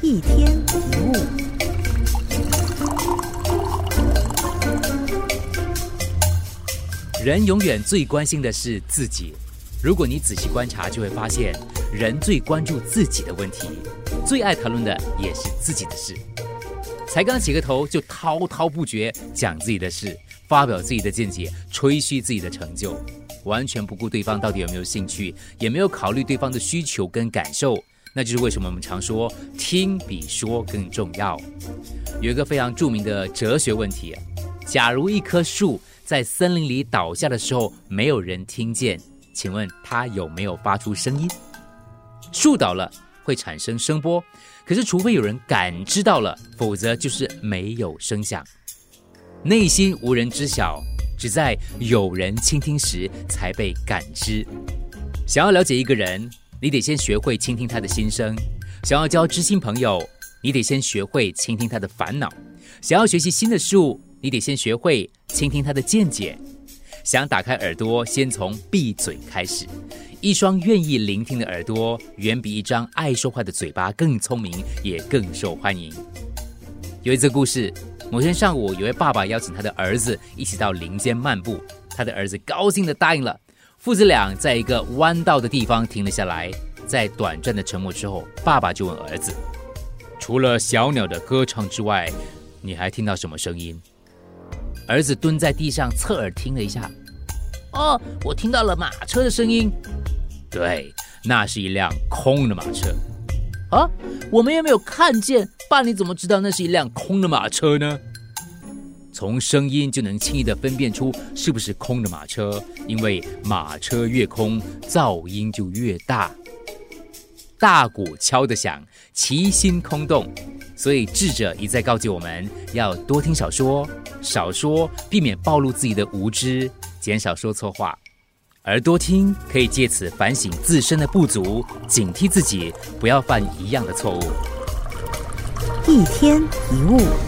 一天一物。人永远最关心的是自己。如果你仔细观察，就会发现，人最关注自己的问题，最爱谈论的也是自己的事。才刚起个头，就滔滔不绝讲自己的事，发表自己的见解，吹嘘自己的成就，完全不顾对方到底有没有兴趣，也没有考虑对方的需求跟感受。那就是为什么我们常说听比说更重要。有一个非常著名的哲学问题：假如一棵树在森林里倒下的时候，没有人听见，请问它有没有发出声音？树倒了会产生声波，可是除非有人感知到了，否则就是没有声响。内心无人知晓，只在有人倾听时才被感知。想要了解一个人。你得先学会倾听他的心声。想要交知心朋友，你得先学会倾听他的烦恼。想要学习新的事物，你得先学会倾听他的见解。想打开耳朵，先从闭嘴开始。一双愿意聆听的耳朵，远比一张爱说话的嘴巴更聪明，也更受欢迎。有一则故事：某天上午，有位爸爸邀请他的儿子一起到林间漫步，他的儿子高兴地答应了。父子俩在一个弯道的地方停了下来，在短暂的沉默之后，爸爸就问儿子：“除了小鸟的歌唱之外，你还听到什么声音？”儿子蹲在地上侧耳听了一下：“哦，我听到了马车的声音。”“对，那是一辆空的马车。”“啊，我们又没有看见，爸，你怎么知道那是一辆空的马车呢？”从声音就能轻易地分辨出是不是空的马车，因为马车越空，噪音就越大。大鼓敲得响，其心空洞。所以智者一再告诫我们要多听少说，少说避免暴露自己的无知，减少说错话。而多听可以借此反省自身的不足，警惕自己不要犯一样的错误。一天一物。